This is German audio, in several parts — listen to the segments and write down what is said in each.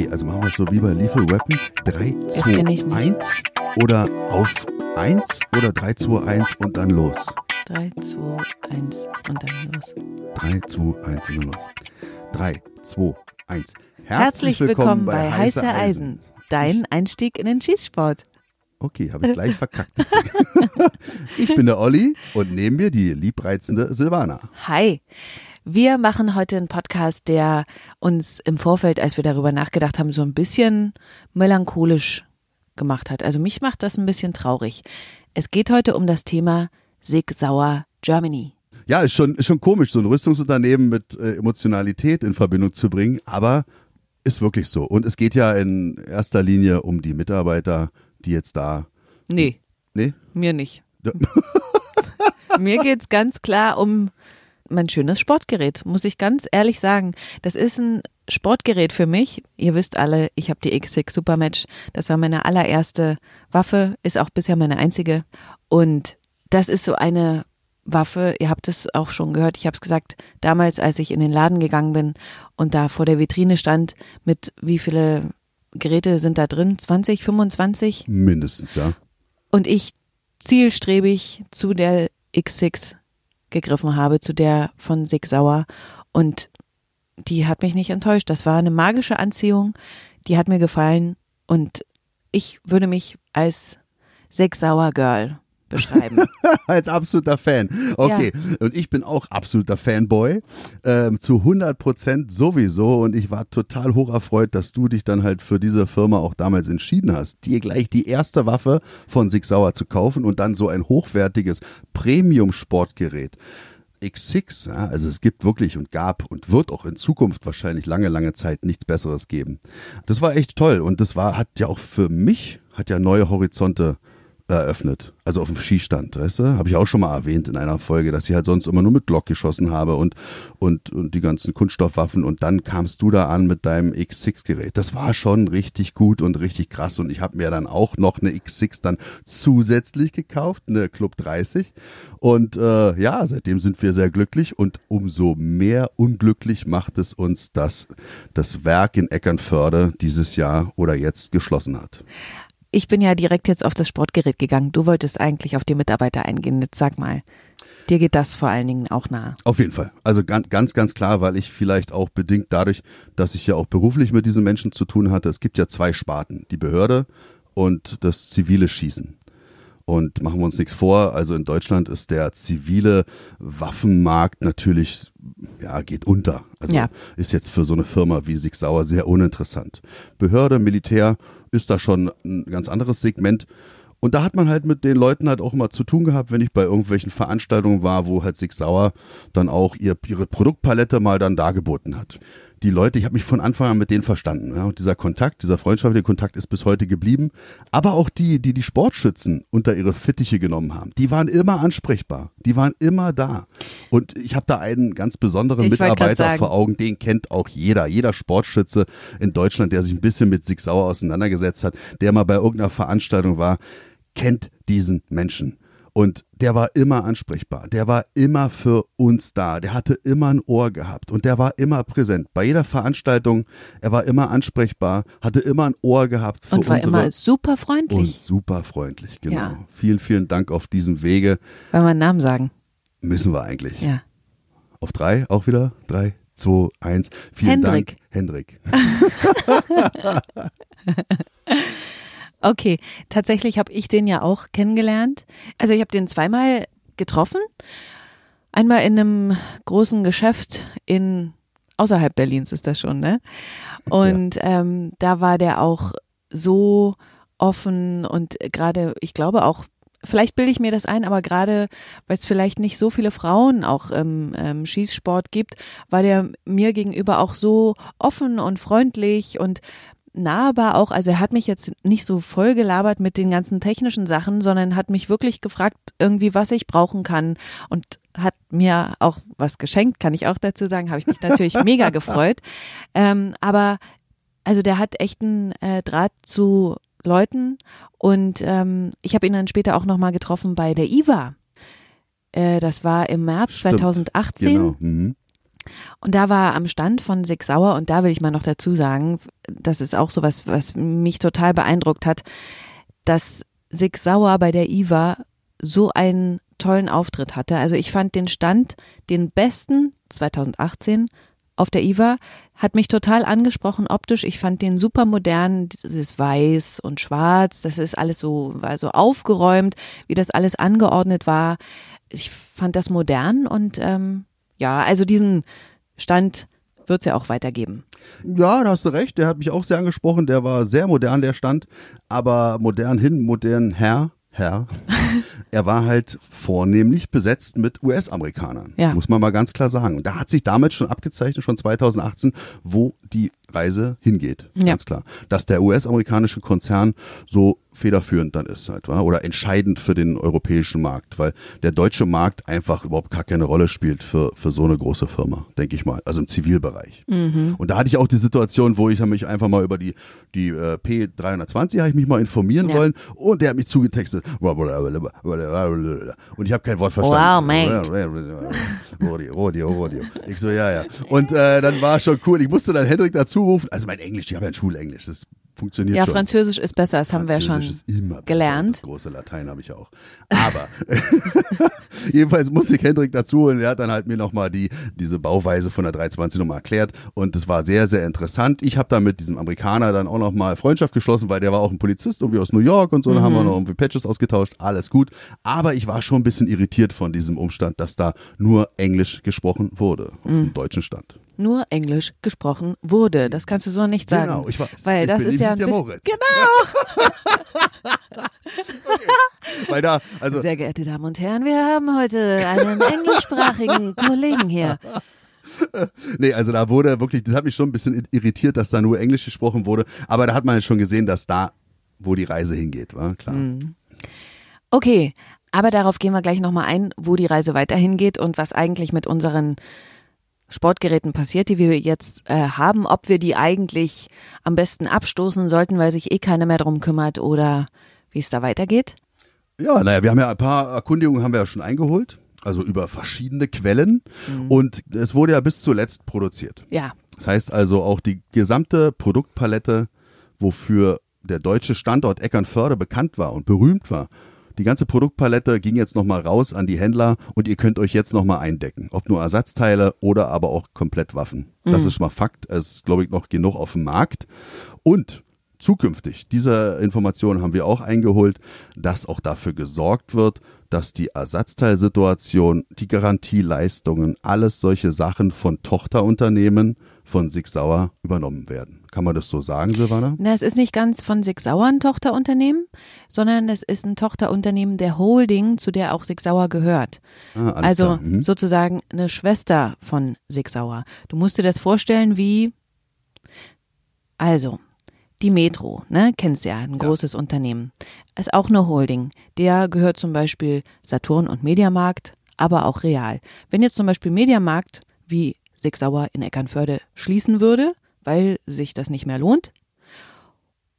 Okay, also machen wir es so wie bei Lethal Weapon. 3, Das 2, kenn ich nicht. 1 oder auf 1 oder 3, 2, 1 und dann los. 3, 2, 1 und dann los. 3, 2, 1 und dann los. 3, 2, 1. Herzlich willkommen bei Heiße Eisen, dein Einstieg in den Schießsport. Okay, habe ich gleich verkackt. ich bin der Olli und neben mir die liebreizende Silvana. Hi. Wir machen heute einen Podcast, der uns im Vorfeld, als wir darüber nachgedacht haben, so ein bisschen melancholisch gemacht hat. Also mich macht das ein bisschen traurig. Es geht heute um das Thema Sig Sauer Germany. Ja, ist schon, ist schon komisch, so ein Rüstungsunternehmen mit äh, Emotionalität in Verbindung zu bringen, aber ist wirklich so. Und es geht ja in erster Linie um die Mitarbeiter, die jetzt da. Nee, Nee? mir nicht. Mir geht's ganz klar um mein schönes Sportgerät, muss ich ganz ehrlich sagen. Das ist ein Sportgerät für mich. Ihr wisst alle, ich habe die X6 Supermatch. Das war meine allererste Waffe, ist auch bisher meine einzige. Und das ist so eine Waffe, ihr habt es auch schon gehört, ich habe es gesagt, damals, als ich in den Laden gegangen bin und da vor der Vitrine stand, mit wie viele Geräte sind da drin? 20, 25? Mindestens, ja. und ich zielstrebig zu der X6 gegriffen habe, zu der von Sig Sauer. Und die hat mich nicht enttäuscht. Das war eine magische Anziehung, die hat mir gefallen. Und ich würde mich als Sig Sauer Girl beschreiben. Als absoluter Fan. Okay. Und ich bin auch absoluter Fanboy. Ähm, zu 100 Prozent sowieso. Und ich war total hoch erfreut, dass du dich dann halt für diese Firma auch damals entschieden hast, dir gleich die erste Waffe von Sig Sauer zu kaufen und dann so ein hochwertiges Premium-Sportgerät. X6, ja, also es gibt wirklich und gab und wird auch in Zukunft wahrscheinlich lange, lange Zeit nichts Besseres geben. Das war echt toll und das war, hat ja auch für mich, hat ja neue Horizonte eröffnet. Also auf dem Skistand, weißt du? Habe ich auch schon mal erwähnt in einer Folge, dass ich halt sonst immer nur mit Glock geschossen habe und, und, und die ganzen Kunststoffwaffen und dann kamst du da an mit deinem X6-Gerät. Das war schon richtig gut und richtig krass und ich habe mir dann auch noch eine X6 dann zusätzlich gekauft, eine Club 30 und äh, ja, seitdem sind wir sehr glücklich und umso mehr unglücklich macht es uns, dass das Werk in Eckernförde dieses Jahr oder jetzt geschlossen hat. Ich bin ja direkt jetzt auf das Sportgerät gegangen. Du wolltest eigentlich auf die Mitarbeiter eingehen. Jetzt sag mal, dir geht das vor allen Dingen auch nahe. Auf jeden Fall. Also ganz, ganz, ganz klar, weil ich vielleicht auch bedingt dadurch, dass ich ja auch beruflich mit diesen Menschen zu tun hatte. Es gibt ja zwei Sparten, die Behörde und das zivile Schießen. Und machen wir uns nichts vor, also in Deutschland ist der zivile Waffenmarkt natürlich, ja, geht unter. Also Ja. ist jetzt für so eine Firma wie Sig Sauer sehr uninteressant. Behörde, Militär ist da schon ein ganz anderes Segment. Und da hat man halt mit den Leuten halt auch immer zu tun gehabt, wenn ich bei irgendwelchen Veranstaltungen war, wo halt Sig Sauer dann auch ihr, ihre Produktpalette mal dann dargeboten hat. Die Leute, ich habe mich von Anfang an mit denen verstanden. Ja, und dieser Kontakt, dieser freundschaftliche Kontakt ist bis heute geblieben. Aber auch die, die die Sportschützen unter ihre Fittiche genommen haben, die waren immer ansprechbar. Die waren immer da. Und ich habe da einen ganz besonderen Ich Mitarbeiter vor Augen, den kennt auch jeder. Jeder Sportschütze in Deutschland, der sich ein bisschen mit Sig Sauer auseinandergesetzt hat, der mal bei irgendeiner Veranstaltung war, kennt diesen Menschen. Und der war immer ansprechbar. Der war immer für uns da. Der hatte immer ein Ohr gehabt und der war immer präsent. Bei jeder Veranstaltung, er war immer ansprechbar, hatte immer ein Ohr gehabt für Und war immer super und freundlich. super freundlich, genau. Ja. Vielen, vielen Dank auf diesem Wege. Wollen wir einen Namen sagen? Müssen wir eigentlich. Ja. Auf drei auch wieder? Drei, zwei, eins. Vielen Hendrik. Dank, Hendrik. Okay, tatsächlich habe ich den ja auch kennengelernt. Also ich habe den zweimal getroffen. Einmal in einem großen Geschäft in außerhalb Berlins ist das schon, ne? Und ähm, da war der auch so offen und gerade, ich glaube auch, vielleicht bilde ich mir das ein, aber gerade, weil es vielleicht nicht so viele Frauen auch im ähm, Schießsport gibt, war der mir gegenüber auch so offen und freundlich und nahbar auch, also er hat mich jetzt nicht so voll gelabert mit den ganzen technischen Sachen, sondern hat mich wirklich gefragt, irgendwie, was ich brauchen kann und hat mir auch was geschenkt, kann ich auch dazu sagen, habe ich mich natürlich mega gefreut. Ähm, aber also der hat echt einen äh, Draht zu Leuten und ähm, ich habe ihn dann später auch nochmal getroffen bei der IWA. Äh, das war im März Stimmt, 2018. Genau. Mhm. Und da war am Stand von Sig Sauer, und da will ich mal noch dazu sagen, das ist auch so was, was mich total beeindruckt hat, dass Sig Sauer bei der IWA so einen tollen Auftritt hatte. Also ich fand den Stand den besten 2018 auf der IWA, hat mich total angesprochen optisch. Ich fand den super modern, dieses Weiß und Schwarz, das ist alles so, war so aufgeräumt, wie das alles angeordnet war. Ich fand das modern und ähm, ja, also diesen Stand wird es ja auch weitergeben. Ja, da hast du recht. Der hat mich auch sehr angesprochen. Der war sehr modern, der Stand. Aber modern hin, modern her. Herr, er war halt vornehmlich besetzt mit US-Amerikanern, Ja. muss man mal ganz klar sagen. Und da hat sich damals schon abgezeichnet, schon 2018, wo die Reise hingeht, Ja. ganz klar. Dass der US-amerikanische Konzern so federführend dann ist halt, oder entscheidend für den europäischen Markt, weil der deutsche Markt einfach überhaupt gar keine Rolle spielt für, für so eine große Firma, denke ich mal, also im Zivilbereich. Und da hatte ich auch die Situation, wo ich mich einfach mal über die, die äh, P320 habe ich mich mal informieren Ja. wollen und der hat mich zugetextet und ich habe kein Wort verstanden. Wow, Rodeo, Rodeo, Rodeo. Ich so, ja, ja. Und äh, dann war schon cool. Ich musste dann Hendrik dazu rufen. Also mein Englisch, ich habe ja ein Schulenglisch, das funktioniert Ja, schon. Französisch ist besser, das haben wir ja schon ist immer besser. gelernt. Das große Latein habe ich auch. Aber jedenfalls musste ich Hendrik dazu holen. Er hat dann halt mir nochmal die, diese Bauweise von der 320 nochmal erklärt. Und das war sehr, sehr interessant. Ich habe dann mit diesem Amerikaner dann auch nochmal Freundschaft geschlossen, weil der war auch ein Polizist irgendwie aus New York und so. Da haben Mhm. wir noch irgendwie Patches ausgetauscht. Alles gut. Aber ich war schon ein bisschen irritiert von diesem Umstand, dass da nur Englisch gesprochen wurde. Auf Mhm. dem deutschen Stand. Nur Englisch gesprochen wurde. Das kannst du so nicht sagen. Genau, ich weiß. Weil Ich das ist ja ein der Moritz. Genau. Weil da, also Sehr geehrte Damen und Herren, wir haben heute einen englischsprachigen Kollegen hier. Nee, also da wurde wirklich, das hat mich schon ein bisschen irritiert, dass da nur Englisch gesprochen wurde. Aber da hat man schon gesehen, dass da, wo die Reise hingeht, war klar. Mhm. Okay, aber darauf gehen wir gleich nochmal ein, wo die Reise weiterhin geht und was eigentlich mit unseren Sportgeräten passiert, die wir jetzt äh, haben, ob wir die eigentlich am besten abstoßen sollten, weil sich eh keiner mehr drum kümmert oder wie es da weitergeht. Ja, naja, wir haben ja ein paar Erkundigungen haben wir ja schon eingeholt. Also über verschiedene Quellen. Mhm. Und es wurde ja bis zuletzt produziert. Ja, Das heißt also auch die gesamte Produktpalette, wofür der deutsche Standort Eckernförde bekannt war und berühmt war. Die ganze Produktpalette ging jetzt nochmal raus an die Händler und ihr könnt euch jetzt nochmal eindecken. Ob nur Ersatzteile oder aber auch komplett Waffen. Das ist schon mal Fakt. Es ist, glaube ich, noch genug auf dem Markt. Und zukünftig, diese Informationen haben wir auch eingeholt, dass auch dafür gesorgt wird, dass die Ersatzteilsituation, die Garantieleistungen, alles solche Sachen von Tochterunternehmen von Sig Sauer übernommen werden. Kann man das so sagen, Silvana? Na, es ist nicht ganz von Sig Sauer ein Tochterunternehmen, sondern es ist ein Tochterunternehmen der Holding, zu der auch Sig Sauer gehört. Ah, also. Mhm. sozusagen eine Schwester von Sig Sauer. Du musst dir das vorstellen wie, also, die Metro, ne, kennst ja, ein großes Unternehmen. Ist auch eine Holding. Der gehört zum Beispiel Saturn und Mediamarkt, aber auch Real. Wenn jetzt zum Beispiel Mediamarkt wie Sig Sauer in Eckernförde schließen würde, weil sich das nicht mehr lohnt,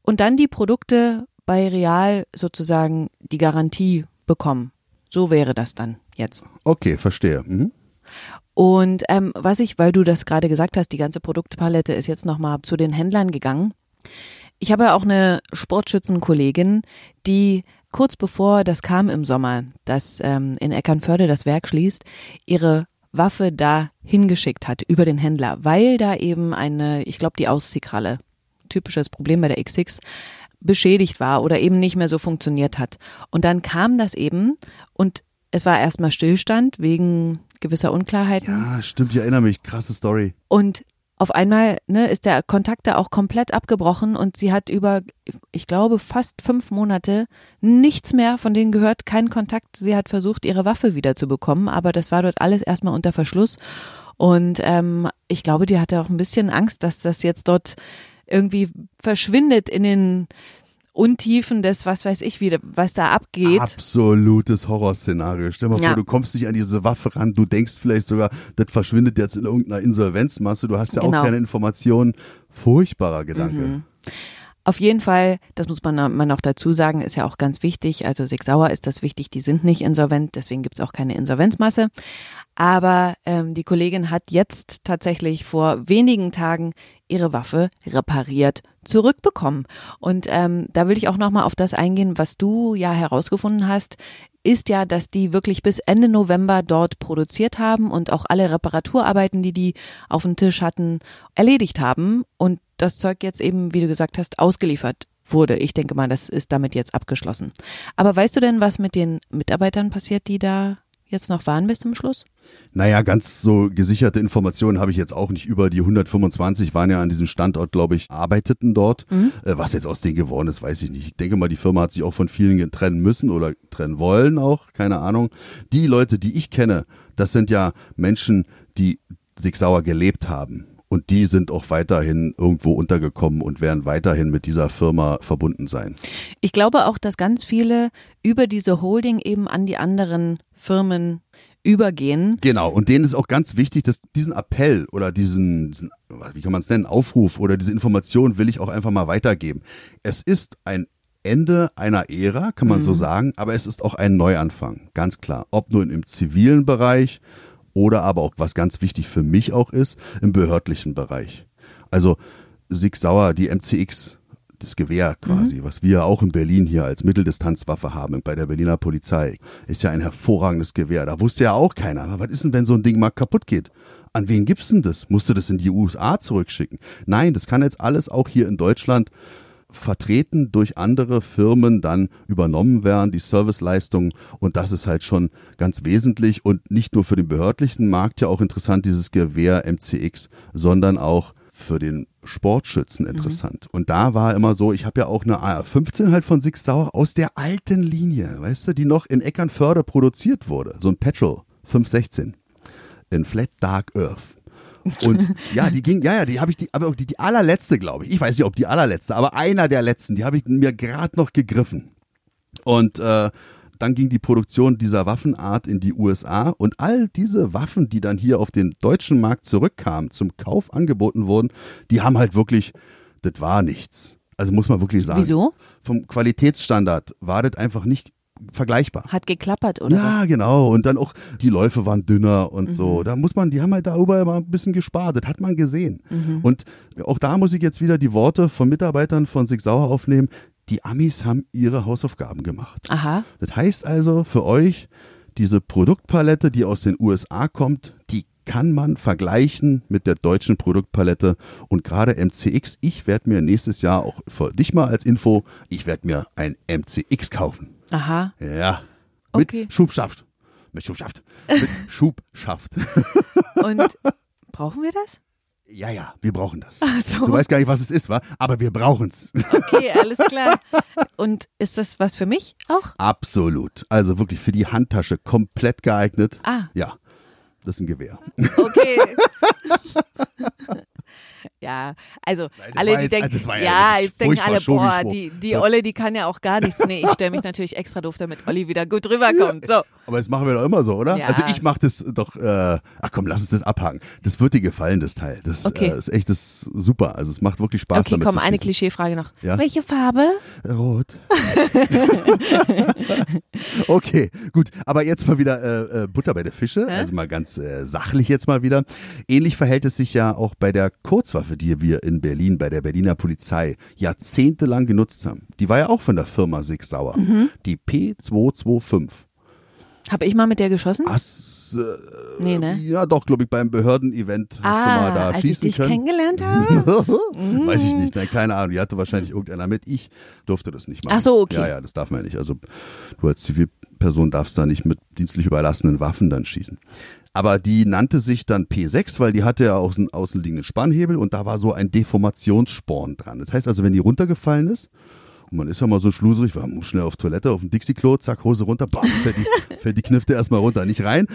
und dann die Produkte bei Real sozusagen die Garantie bekommen. So wäre das dann jetzt. Okay, verstehe. Mhm. Und ähm, was ich, weil du das gerade gesagt hast, die ganze Produktpalette ist jetzt nochmal zu den Händlern gegangen. Ich habe auch eine Sportschützenkollegin, die kurz bevor das kam im Sommer, dass ähm, in Eckernförde das Werk schließt, ihre Waffe da hingeschickt hat über den Händler, weil da eben eine, ich glaube, die Ausziehkralle, typisches Problem bei der XX, beschädigt war oder eben nicht mehr so funktioniert hat. Und dann kam das eben und es war erstmal Stillstand wegen gewisser Unklarheiten. Ja, stimmt, ich erinnere mich. Krasse Story. Und auf einmal ne, ist der Kontakt da auch komplett abgebrochen und sie hat über, ich glaube, fast fünf Monate nichts mehr von denen gehört, keinen Kontakt. Sie hat versucht, ihre Waffe wieder zu bekommen, aber das war dort alles erstmal unter Verschluss. Und ähm, ich glaube, die hatte auch ein bisschen Angst, dass das jetzt dort irgendwie verschwindet in den Untiefen des, was weiß ich, wie, was da abgeht. Absolutes Horrorszenario. Stell dir mal Ja. vor, du kommst nicht an diese Waffe ran, du denkst vielleicht sogar, das verschwindet jetzt in irgendeiner Insolvenzmasse, du hast ja Genau. auch keine Informationen. Furchtbarer Gedanke. Auf jeden Fall, das muss man, man noch dazu sagen, ist ja auch ganz wichtig. Also Sig Sauer ist das wichtig, die sind nicht insolvent, deswegen gibt es auch keine Insolvenzmasse. Aber ähm, die Kollegin hat jetzt tatsächlich vor wenigen Tagen ihre Waffe repariert zurückbekommen. Und ähm, da will ich auch nochmal auf das eingehen, was du ja herausgefunden hast, ist ja, dass die wirklich bis Ende November dort produziert haben und auch alle Reparaturarbeiten, die die auf dem Tisch hatten, erledigt haben und das Zeug jetzt eben, wie du gesagt hast, ausgeliefert wurde. Ich denke mal, das ist damit jetzt abgeschlossen. Aber weißt du denn, was mit den Mitarbeitern passiert, die da jetzt noch waren bis zum Schluss? Naja, ganz so gesicherte Informationen habe ich jetzt auch nicht. Über die 125 waren ja an diesem Standort, glaube ich, arbeiteten dort. Mhm. Äh, was jetzt aus denen geworden ist, weiß ich nicht. Ich denke mal, die Firma hat sich auch von vielen trennen müssen oder trennen wollen auch, keine Ahnung. Die Leute, die ich kenne, das sind ja Menschen, die sich sauer gelebt haben. Und die sind auch weiterhin irgendwo untergekommen und werden weiterhin mit dieser Firma verbunden sein. Ich glaube auch, dass ganz viele über diese Holding eben an die anderen Firmen übergehen. Genau, und denen ist auch ganz wichtig, dass diesen Appell oder diesen, diesen wie kann man es nennen, Aufruf oder diese Information will ich auch einfach mal weitergeben. Es ist ein Ende einer Ära, kann man mhm. so sagen, aber es ist auch ein Neuanfang, ganz klar. Ob nun im zivilen Bereich oder aber auch, was ganz wichtig für mich auch ist, im behördlichen Bereich. Also Sig Sauer, die MCX, das Gewehr quasi, mhm. was wir auch in Berlin hier als Mitteldistanzwaffe haben, bei der Berliner Polizei, ist ja ein hervorragendes Gewehr. Da wusste ja auch keiner. Aber was ist denn, wenn so ein Ding mal kaputt geht? An wen gibt's denn das? Musst du das in die USA zurückschicken? Nein, das kann jetzt alles auch hier in Deutschland vertreten durch andere Firmen dann übernommen werden, die Serviceleistungen. Und das ist halt schon ganz wesentlich und nicht nur für den behördlichen Markt ja auch interessant, dieses Gewehr MCX, sondern auch für den Sportschützen mhm. interessant. Mhm. Und da war immer so, ich habe ja auch eine AR-15 halt von Six Sauer aus der alten Linie, weißt du, die noch in Eckernförde produziert wurde. So ein Petrol 516 in Flat Dark Earth. Und ja, die ging, ja, ja, die habe ich, die, aber die, die allerletzte, glaube ich. Ich weiß nicht, ob die allerletzte, aber einer der letzten, die habe ich mir gerade noch gegriffen. Und äh, dann ging die Produktion dieser Waffenart in die USA und all diese Waffen, die dann hier auf den deutschen Markt zurückkamen, zum Kauf angeboten wurden, die haben halt wirklich, das war nichts. Also muss man wirklich sagen. Wieso? Vom Qualitätsstandard war das einfach nicht vergleichbar. Hat geklappert, oder? Ja, was? genau. Und dann auch die Läufe waren dünner und mhm. so. Da muss man, die haben halt darüber immer ein bisschen gespart. Das hat man gesehen. Mhm. Und auch da muss ich jetzt wieder die Worte von Mitarbeitern von Sig Sauer aufnehmen. Die Amis haben ihre Hausaufgaben gemacht. Aha. Das heißt also für euch, diese Produktpalette, die aus den USA kommt, die kann man vergleichen mit der deutschen Produktpalette und gerade MCX, ich werde mir nächstes Jahr auch für dich mal als Info, ich werde mir ein MCX kaufen. Aha. Ja. Mit okay. Schubschaft. Mit Schubschaft. Mit Schubschaft. Und brauchen wir das? Ja, ja, wir brauchen das. Ach so. Du weißt gar nicht, was es ist, wa? Aber wir brauchen es. Okay, alles klar. Und ist das was für mich auch? Absolut. Also wirklich für die Handtasche komplett geeignet. Ah. Ja. Das ist ein Gewehr. Okay. Ja, also Nein, alle, die jetzt, denken, ja, ja jetzt denken alle, boah, die, die Olle, die kann ja auch gar nichts. Nee, ich stelle mich natürlich extra doof, damit Olli wieder gut rüberkommt. So. Aber das machen wir doch immer so, oder? Ja. Also ich mache das doch, äh, ach komm, lass uns das abhaken. Das wird dir gefallen, das Teil. Das okay. äh, ist echt das super. Also es macht wirklich Spaß okay, damit komm, eine Klischeefrage noch. Ja? Welche Farbe? Rot. okay, gut. Aber jetzt mal wieder äh, äh, Butter bei der Fische. Hä? Also mal ganz äh, sachlich jetzt mal wieder. Ähnlich verhält es sich ja auch bei der Kurzwaffe, die wir in Berlin bei der Berliner Polizei jahrzehntelang genutzt haben. Die war ja auch von der Firma Sig Sauer. Mhm. Die P225. Habe ich mal mit der geschossen? Ass, äh, Nee, ne? Ja, doch, glaube ich, beim Behördenevent hast ah, du mal da als ich dich können. kennengelernt habe? Mhm. Weiß ich nicht, nein, keine Ahnung. Die hatte wahrscheinlich irgendeiner mit. Ich durfte das nicht machen. Ach so, okay. Ja, ja, das darf man ja nicht. Also du als Zivilperson darfst da nicht mit dienstlich überlassenen Waffen dann schießen. Aber die nannte sich dann P6, weil die hatte ja auch einen außenliegenden Spannhebel und da war so ein Deformationssporn dran. Das heißt also, wenn die runtergefallen ist, man ist ja mal so schluserig, man muss schnell auf Toilette, auf dem Dixie-Klo, zack, Hose runter, bam, fällt die, fällt die Knifte erstmal runter. Nicht rein,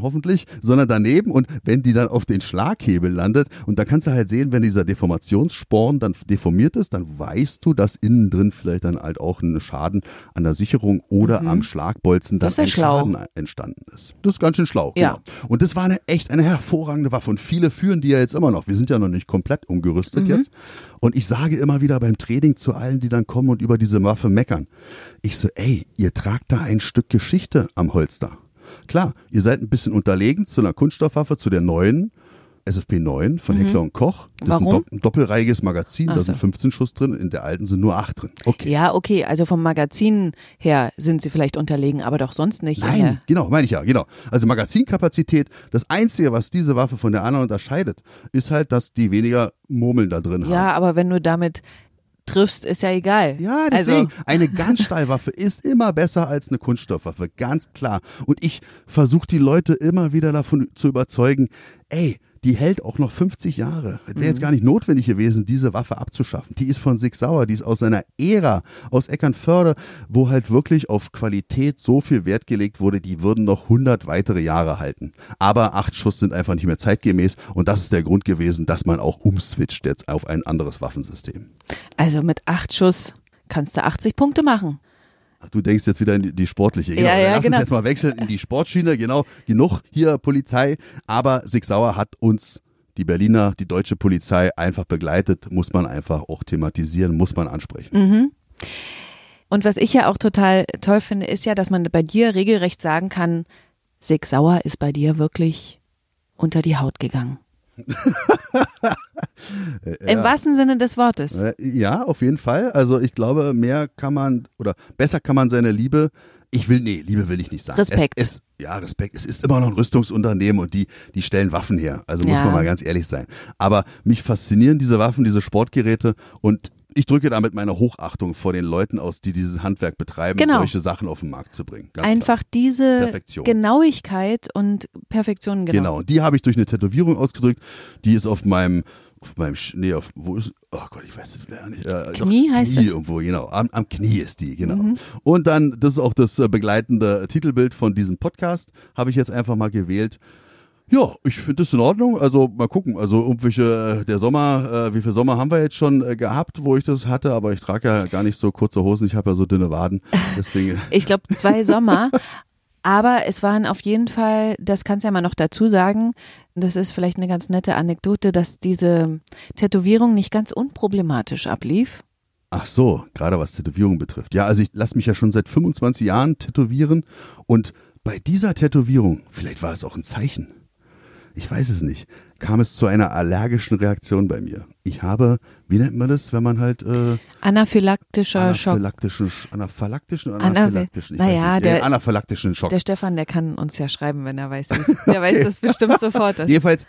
hoffentlich, sondern daneben und wenn die dann auf den Schlaghebel landet und da kannst du halt sehen, wenn dieser Deformationssporn dann deformiert ist, dann weißt du, dass innen drin vielleicht dann halt auch ein Schaden an der Sicherung oder Mhm. am Schlagbolzen dann ein schlau. Schaden entstanden ist. Das ist ganz schön schlau. Ja. Genau. Und das war eine echt eine hervorragende Waffe und viele führen die ja jetzt immer noch. Wir sind ja noch nicht komplett umgerüstet Mhm. jetzt. Und ich sage immer wieder beim Training zu allen, die dann kommen und über diese Waffe meckern. Ich so, ey, ihr tragt da ein Stück Geschichte am Holster. Klar, ihr seid ein bisschen unterlegen zu einer Kunststoffwaffe, zu der neuen SFP 9 von Heckler und Koch. Das ist ein, Mhm. Warum? dopp ein doppelreihiges Magazin, Ach da so. sind 15 Schuss drin, in der alten sind nur 8 drin. Okay. Ja, okay, also vom Magazin her sind sie vielleicht unterlegen, aber doch sonst nicht. Nein, genau, meine ich ja, genau. Also Magazinkapazität, das Einzige, was diese Waffe von der anderen unterscheidet, ist halt, dass die weniger Murmeln da drin haben. Ja, aber wenn du damit triffst, ist ja egal. Ja, deswegen. Also, eine Ganzstahlwaffe ist immer besser als eine Kunststoffwaffe, ganz klar. Und ich versuche die Leute immer wieder davon zu überzeugen, ey, die hält auch noch 50 Jahre. Es wäre jetzt gar nicht notwendig gewesen, diese Waffe abzuschaffen. Die ist von Sig Sauer, die ist aus einer Ära, aus Eckernförde, wo halt wirklich auf Qualität so viel Wert gelegt wurde, die würden noch 100 weitere Jahre halten. Aber acht Schuss sind einfach nicht mehr zeitgemäß und das ist der Grund gewesen, dass man auch umswitcht jetzt auf ein anderes Waffensystem. also mit acht Schuss kannst du 80 Punkte machen. Ach, Du denkst jetzt wieder in die, sportliche. Genau. Ja, ja, Dann lass genau. uns jetzt mal wechseln in die Sportschiene. Genau, genug hier Polizei. Aber Sig Sauer hat uns, die Berliner, die deutsche Polizei einfach begleitet. Muss man einfach auch thematisieren, muss man ansprechen. Mhm. Und was ich ja auch total toll finde, ist ja, dass man bei dir regelrecht sagen kann, Sig Sauer ist bei dir wirklich unter die Haut gegangen. Im wahrsten Sinne des Wortes. Äh, Ja, auf jeden Fall. Also ich glaube, mehr kann man oder besser kann man seine Liebe. Ich will, nee, Liebe will ich nicht sagen. Respekt. Es, es, ja, Respekt. Es ist immer noch ein Rüstungsunternehmen und die, die stellen Waffen her. Also muss Ja. man mal ganz ehrlich sein. Aber mich faszinieren diese Waffen, diese Sportgeräte und ich drücke damit meine Hochachtung vor den Leuten aus, die dieses Handwerk betreiben, Genau. solche Sachen auf den Markt zu bringen. Ganz Einfach diese Perfektion. Genauigkeit und Perfektion, Klar. genau. Genau. Die habe ich durch eine Tätowierung ausgedrückt. Die ist auf meinem, auf meinem, nee, auf, wo ist, oh Gott, ich weiß es wieder nicht. Äh, Knie doch, heißt Knie das? irgendwo, genau. Am, am Knie ist die, genau. Mhm. Und dann, das ist auch das äh, begleitende Titelbild von diesem Podcast, habe ich jetzt einfach mal gewählt. Ja, ich finde das in Ordnung. Also mal gucken. Also irgendwelche, äh, der Sommer, äh, wie viel Sommer haben wir jetzt schon äh, gehabt, wo ich das hatte, aber ich trage ja gar nicht so kurze Hosen, ich habe ja so dünne Waden. Deswegen. Ich glaube zwei Sommer. Aber es waren auf jeden Fall, das kannst du ja mal noch dazu sagen, das ist vielleicht eine ganz nette Anekdote, dass diese Tätowierung nicht ganz unproblematisch ablief. Ach so, gerade was Tätowierung betrifft. Ja, also ich lasse mich ja schon seit 25 Jahren tätowieren und bei dieser Tätowierung, vielleicht war es auch ein Zeichen, ich weiß es nicht, kam es zu einer allergischen Reaktion bei mir. Ich habe, wie nennt man das, wenn man halt äh, Anaphylaktischer Schock. anaphylaktischen, Sch- anaphylaktischen Anaphy- anaphylaktischen, ich naja, nicht, der- den anaphylaktischen Schock. Der Stefan, der kann uns ja schreiben, wenn er weiß, wie's- der weiß das bestimmt sofort. Jedenfalls,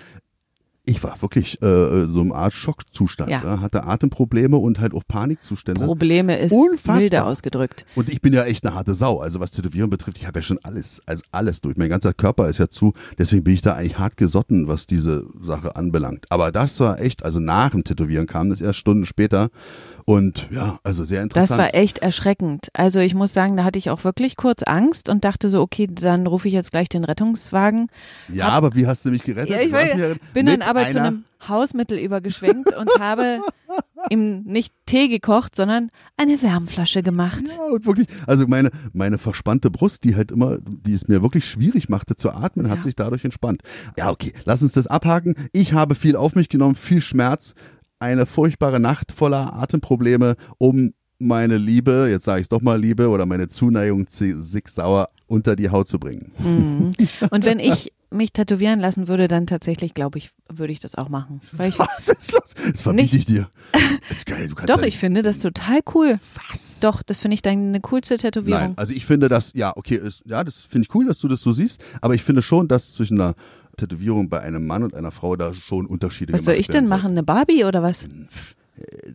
ich war wirklich äh, so im Art Schockzustand, Ja. ja, hatte Atemprobleme und halt auch Panikzustände. Probleme ist Unfassbar. milder ausgedrückt. Und ich bin ja echt eine harte Sau. Also was Tätowieren betrifft, ich habe ja schon alles, also alles durch. Mein ganzer Körper ist ja zu. Deswegen bin ich da eigentlich hart gesotten, was diese Sache anbelangt. Aber das war echt, also nach dem Tätowieren kam das erst Stunden später. Und ja, also sehr Das interessant. war echt erschreckend. Also ich muss sagen, da hatte ich auch wirklich kurz Angst und dachte so, okay, dann rufe ich jetzt gleich den Rettungswagen. ja, aber wie hast du mich gerettet? Ja, ich weiß, bin dann aber zu einem Hausmittel übergeschwenkt und habe ihm nicht Tee gekocht, sondern eine Wärmflasche gemacht. Ja, und wirklich, also meine, meine verspannte Brust, die halt immer, die es mir wirklich schwierig machte zu atmen, hat Ja. sich dadurch entspannt. Ja, okay, lass uns das abhaken. Ich habe viel auf mich genommen, viel Schmerz, eine furchtbare Nacht voller Atemprobleme, um meine Liebe, jetzt sage ich es doch mal Liebe, oder meine Zuneigung zu Sig Sauer unter die Haut zu bringen. Mhm. Und wenn ich mich tätowieren lassen würde, dann tatsächlich, glaube ich, würde ich das auch machen. Weil ich, Was ist los? Das verbiete ich dir. Das ist geil, du kannst doch, ja ich finde das total cool. Was? Doch, das finde ich deine coolste Tätowierung. Nein, also ich finde das, ja, okay, ist, ja, das finde ich cool, dass du das so siehst, aber ich finde schon, dass zwischen einer Tätowierung bei einem Mann und einer Frau da schon Unterschiede Was soll gemacht ich denn machen? Eine Barbie oder was?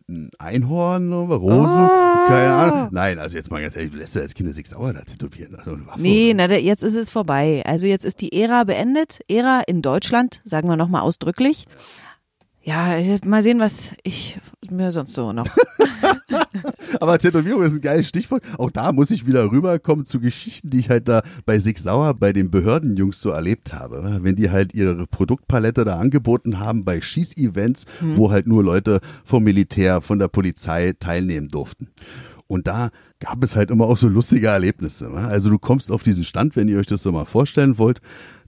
Ein Einhorn oder Rosen? Oh. Keine Ahnung. Nein, also jetzt mal ganz ehrlich, du lässt ja als Kind sich sauer da tätowieren. Also Nee, na, da- jetzt ist es vorbei. Also jetzt ist die Ära beendet. Ära in Deutschland, sagen wir nochmal ausdrücklich. Ja, äh, mal sehen, was ich mir sonst so noch. Aber Tätowierung ist ein geiles Stichwort. Auch da muss ich wieder rüberkommen zu Geschichten, die ich halt da bei Sig Sauer bei den Behördenjungs so erlebt habe. Wenn die halt ihre Produktpalette da angeboten haben bei Schießevents, hm. wo halt nur Leute vom Militär, von der Polizei teilnehmen durften. Und da gab es halt immer auch so lustige Erlebnisse. Ne? Also du kommst auf diesen Stand, wenn ihr euch das so mal vorstellen wollt,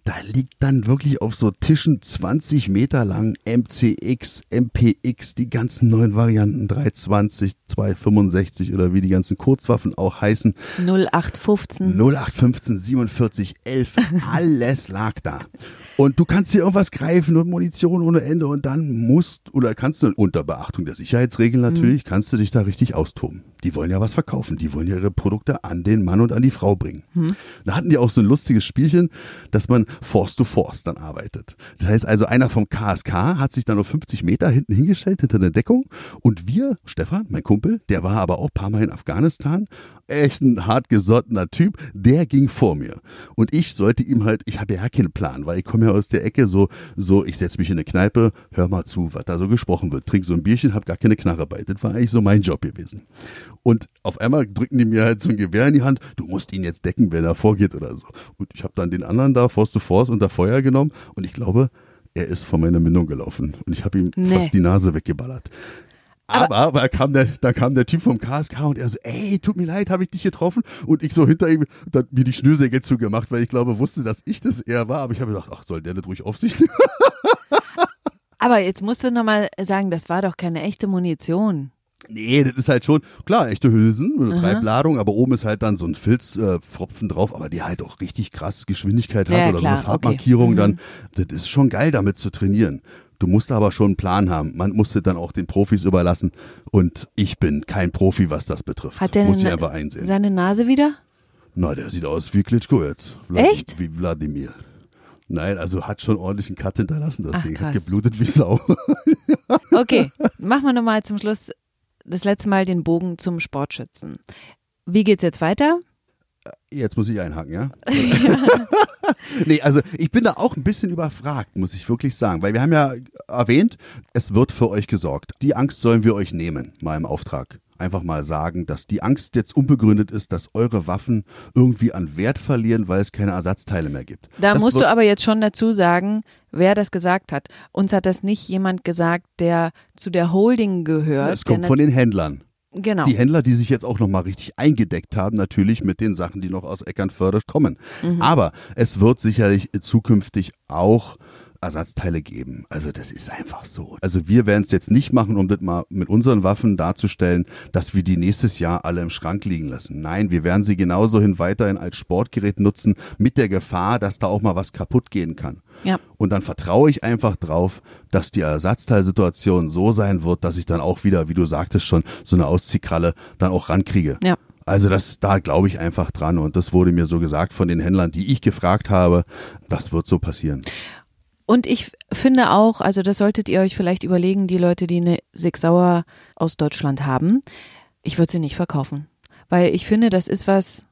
da liegt dann wirklich auf so Tischen 20 Meter lang MCX, MPX, die ganzen neuen Varianten, 320, 265 oder wie die ganzen Kurzwaffen auch heißen. 0815. 0815, 47, 11, alles lag da. Und du kannst hier irgendwas greifen und Munition ohne Ende und dann musst oder kannst du unter Beachtung der Sicherheitsregeln natürlich, mhm. kannst du dich da richtig austoben. Die wollen ja was verkaufen, die wollen ja ihre Produkte an den Mann und an die Frau bringen. Mhm. Da hatten die auch so ein lustiges Spielchen, dass man Force to Force dann arbeitet. Das heißt also, einer vom KSK hat sich dann auf 50 Meter hinten hingestellt, hinter der Deckung und wir, Stefan, mein Kumpel, der war aber auch ein paar Mal in Afghanistan echt ein hartgesottener Typ, der ging vor mir. Und ich sollte ihm halt, ich habe ja keinen Plan, weil ich komme ja aus der Ecke so, so, ich setze mich in eine Kneipe, hör mal zu, was da so gesprochen wird, trink so ein Bierchen, hab gar keine Knarre bei. Das war eigentlich so mein Job gewesen. Und auf einmal drücken die mir halt so ein Gewehr in die Hand, du musst ihn jetzt decken, wenn er vorgeht oder so. Und ich habe dann den anderen da, Force to Force, unter Feuer genommen und ich glaube, er ist vor meiner Mündung gelaufen und ich habe ihm nee. fast die Nase weggeballert. Aber, aber da kam der, da kam der Typ vom KSK und er so, ey, tut mir leid, habe ich dich getroffen? Und ich so hinter ihm, dann mir die Schnürsäge zugemacht, weil ich glaube, wusste, dass ich das eher war. Aber ich habe gedacht, ach, soll der nicht ruhig auf sich nehmen? aber jetzt musst du nochmal sagen, das war doch keine echte Munition. Nee, das ist halt schon, klar, echte Hülsen, eine Treibladung, aber oben ist halt dann so ein Filzpfropfen äh, drauf, aber die halt auch richtig krass Geschwindigkeit hat ja, oder klar, so eine Farbmarkierung okay. mhm. dann. Das ist schon geil, damit zu trainieren. Du musst aber schon einen Plan haben. Man musste dann auch den Profis überlassen. Und ich bin kein Profi, was das betrifft. Hat der Muss ich einfach einsehen. seine Nase wieder? Na, der sieht aus wie Klitschko jetzt. Vlad Echt? Wie Wladimir. Nein, also hat schon ordentlich einen Cut hinterlassen, das Ach, Ding. Krass. Hat geblutet wie Sau. okay, machen wir nochmal zum Schluss das letzte Mal den Bogen zum Sportschützen. Wie geht's jetzt weiter? Jetzt muss ich einhaken, ja? nee, also ich bin da auch ein bisschen überfragt, muss ich wirklich sagen, weil wir haben ja erwähnt, es wird für euch gesorgt. Die Angst sollen wir euch nehmen, mal im Auftrag. Einfach mal sagen, dass die Angst jetzt unbegründet ist, dass eure Waffen irgendwie an Wert verlieren, weil es keine Ersatzteile mehr gibt. Da das musst du aber jetzt schon dazu sagen, wer das gesagt hat. Uns hat das nicht jemand gesagt, der zu der Holding gehört. Es kommt von den Händlern. Genau. Die Händler, die sich jetzt auch nochmal richtig eingedeckt haben, natürlich mit den Sachen, die noch aus Eckernförde kommen. Mhm. Aber es wird sicherlich zukünftig auch Ersatzteile geben. Also das ist einfach so. Also wir werden es jetzt nicht machen, um das mal mit unseren Waffen darzustellen, dass wir die nächstes Jahr alle im Schrank liegen lassen. Nein, wir werden sie genauso hin weiterhin als Sportgerät nutzen, mit der Gefahr, dass da auch mal was kaputt gehen kann. Ja. Und dann vertraue ich einfach drauf, dass die Ersatzteilsituation so sein wird, dass ich dann auch wieder, wie du sagtest schon, so eine Ausziehkralle dann auch rankriege. Ja. Also das, da glaube ich einfach dran und das wurde mir so gesagt von den Händlern, die ich gefragt habe, das wird so passieren. Und ich finde auch, also das solltet ihr euch vielleicht überlegen, die Leute, die eine Sig Sauer aus Deutschland haben, ich würde sie nicht verkaufen. Weil ich finde, das ist was,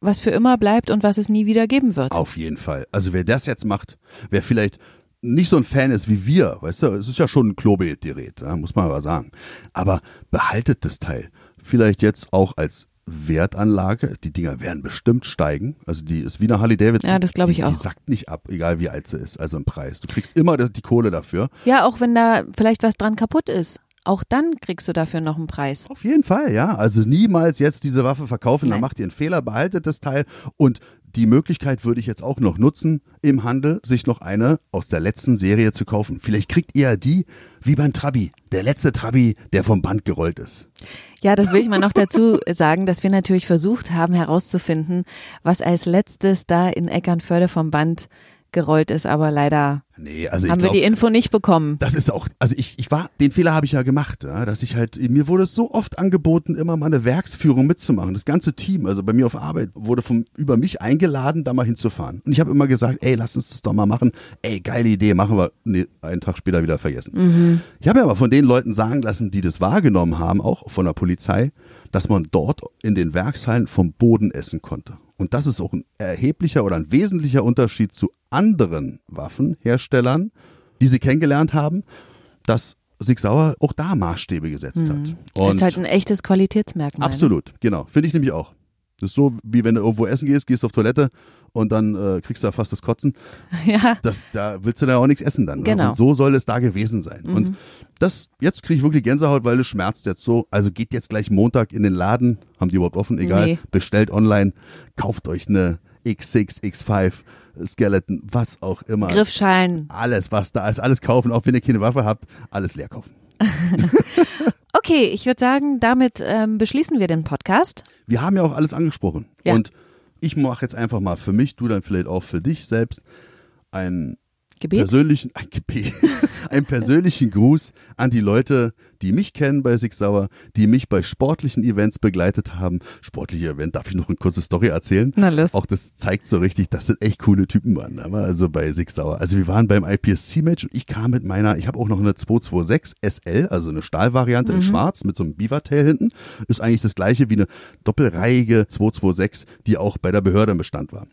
was für immer bleibt und was es nie wieder geben wird. Auf jeden Fall. Also wer das jetzt macht, wer vielleicht nicht so ein Fan ist wie wir, weißt du, es ist ja schon ein Klobegerät, muss man aber sagen. Aber behaltet das Teil. Vielleicht jetzt auch als Wertanlage. Die Dinger werden bestimmt steigen. Also die ist wie eine Harley Davidson. Ja, das glaube ich die, auch. Die sackt nicht ab, egal wie alt sie ist, also im Preis. Du kriegst immer die Kohle dafür. Ja, auch wenn da vielleicht was dran kaputt ist. Auch dann kriegst du dafür noch einen Preis. Auf jeden Fall, ja. Also niemals jetzt diese Waffe verkaufen, Nein. dann macht ihr einen Fehler, behaltet das Teil und die Möglichkeit würde ich jetzt auch noch nutzen, im Handel sich noch eine aus der letzten Serie zu kaufen. Vielleicht kriegt ihr die wie beim Trabi, der letzte Trabi, der vom Band gerollt ist. Ja, das will ich mal noch dazu sagen, dass wir natürlich versucht haben herauszufinden, was als letztes da in Eckernförde vom Band gerollt ist, aber leider nee, also haben glaub, wir die Info nicht bekommen. Das ist auch, also ich, ich war, den Fehler habe ich ja gemacht, ja, dass ich halt, mir wurde es so oft angeboten, immer mal eine Werksführung mitzumachen. Das ganze Team, also bei mir auf Arbeit, wurde vom, über mich eingeladen, da mal hinzufahren. Und ich habe immer gesagt, ey, lass uns das doch mal machen. Ey, geile Idee, machen wir nee, einen Tag später wieder vergessen. Mhm. Ich habe ja aber von den Leuten sagen lassen, die das wahrgenommen haben, auch von der Polizei, dass man dort in den Werkshallen vom Boden essen konnte. Und das ist auch ein erheblicher oder ein wesentlicher Unterschied zu anderen Waffenherstellern, die sie kennengelernt haben, dass Sig Sauer auch da Maßstäbe gesetzt hat. Mhm. Das ist halt ein echtes Qualitätsmerkmal. ne? Absolut, genau. Finde ich nämlich auch. Das ist so, wie wenn du irgendwo essen gehst, gehst auf Toilette und dann äh, kriegst du da fast das Kotzen. Ja, Das, da willst du da auch nichts essen dann. ne? Genau. Und so soll es da gewesen sein. Und das, jetzt kriege ich wirklich Gänsehaut, weil es schmerzt jetzt so. Also geht jetzt gleich Montag in den Laden. Haben die überhaupt offen? Egal. Nee. Bestellt online. Kauft euch eine X6, X5, Skeleton, was auch immer. Griffschalen. Alles, was da ist, alles kaufen. Auch wenn ihr keine Waffe habt, alles leer kaufen. Okay, ich würde sagen, damit ähm, beschließen wir den Podcast. wir haben ja auch alles angesprochen. Ja. Und ich mache jetzt einfach mal für mich, du dann vielleicht auch für dich selbst, einen Gebet? persönlichen, ein Gebet, einen persönlichen Gruß an die Leute, die mich kennen bei Sig Sauer, die mich bei sportlichen Events begleitet haben. Sportliche Event, darf ich noch eine kurze Story erzählen? Na los. Auch das zeigt so richtig, dass das echt coole Typen waren, aber also bei Sig Sauer. Also wir waren beim IPSC-Match und ich kam mit meiner, ich habe auch noch eine 226 SL, also eine Stahlvariante in schwarz mit so einem Beaver-Tail hinten. Ist eigentlich das gleiche wie eine doppelreihige 226, die auch bei der Behörde im Bestand war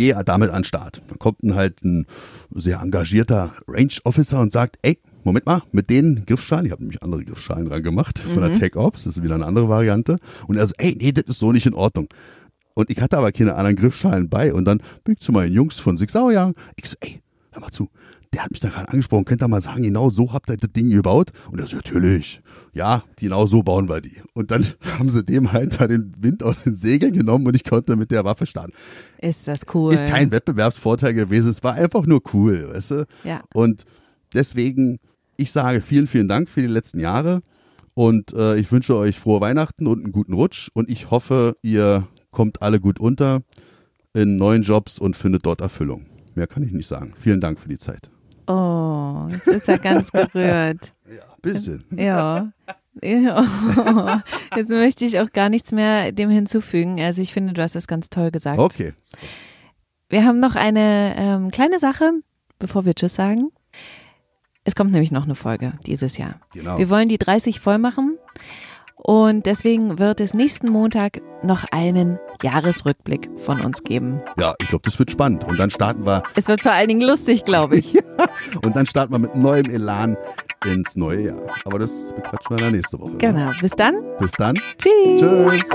gehe damit an den Start. Dann kommt dann halt ein sehr engagierter Range Officer und sagt, ey, Moment mal, mit den Griffschalen, ich habe nämlich andere Griffschalen dran gemacht, von der Tech Ops, das ist wieder eine andere Variante. Und er sagt, ey, nee, das ist so nicht in Ordnung. Und ich hatte aber keine anderen Griffschalen bei und dann bin ich zu meinen Jungs von Sig Sauerjang. Ich so, ey, hör mal zu, der hat mich da gerade angesprochen, könnt ihr mal sagen, genau so habt ihr das Ding gebaut? Und er so, natürlich, ja, genau so bauen wir die. Und dann haben sie dem halt da den Wind aus den Segeln genommen und ich konnte mit der Waffe starten. Ist das cool. Ist kein Wettbewerbsvorteil gewesen, es war einfach nur cool, weißt du? Ja. Und deswegen, ich sage vielen, vielen Dank für die letzten Jahre und äh, ich wünsche euch frohe Weihnachten und einen guten Rutsch und ich hoffe, ihr kommt alle gut unter in neuen Jobs und findet dort Erfüllung. Mehr kann ich nicht sagen. Vielen Dank für die Zeit. Oh, jetzt ist er ganz gerührt. Ja, bisschen. Ja. ja. Jetzt möchte ich auch gar nichts mehr dem hinzufügen. Also ich finde, du hast das ganz toll gesagt. Okay. Wir haben noch eine ähm, kleine Sache, bevor wir Tschüss sagen. Es kommt nämlich noch eine Folge dieses Jahr. Genau. Wir wollen die 30 voll machen und deswegen wird es nächsten Montag noch einen Jahresrückblick von uns geben. Ja, ich glaube, das wird spannend. Und dann starten wir, Es wird vor allen Dingen lustig, glaube ich. und dann starten wir mit neuem Elan ins neue Jahr. Aber das bequatschen wir dann nächste Woche. Genau. Bis dann. Bis dann. Tschüss. Tschüss.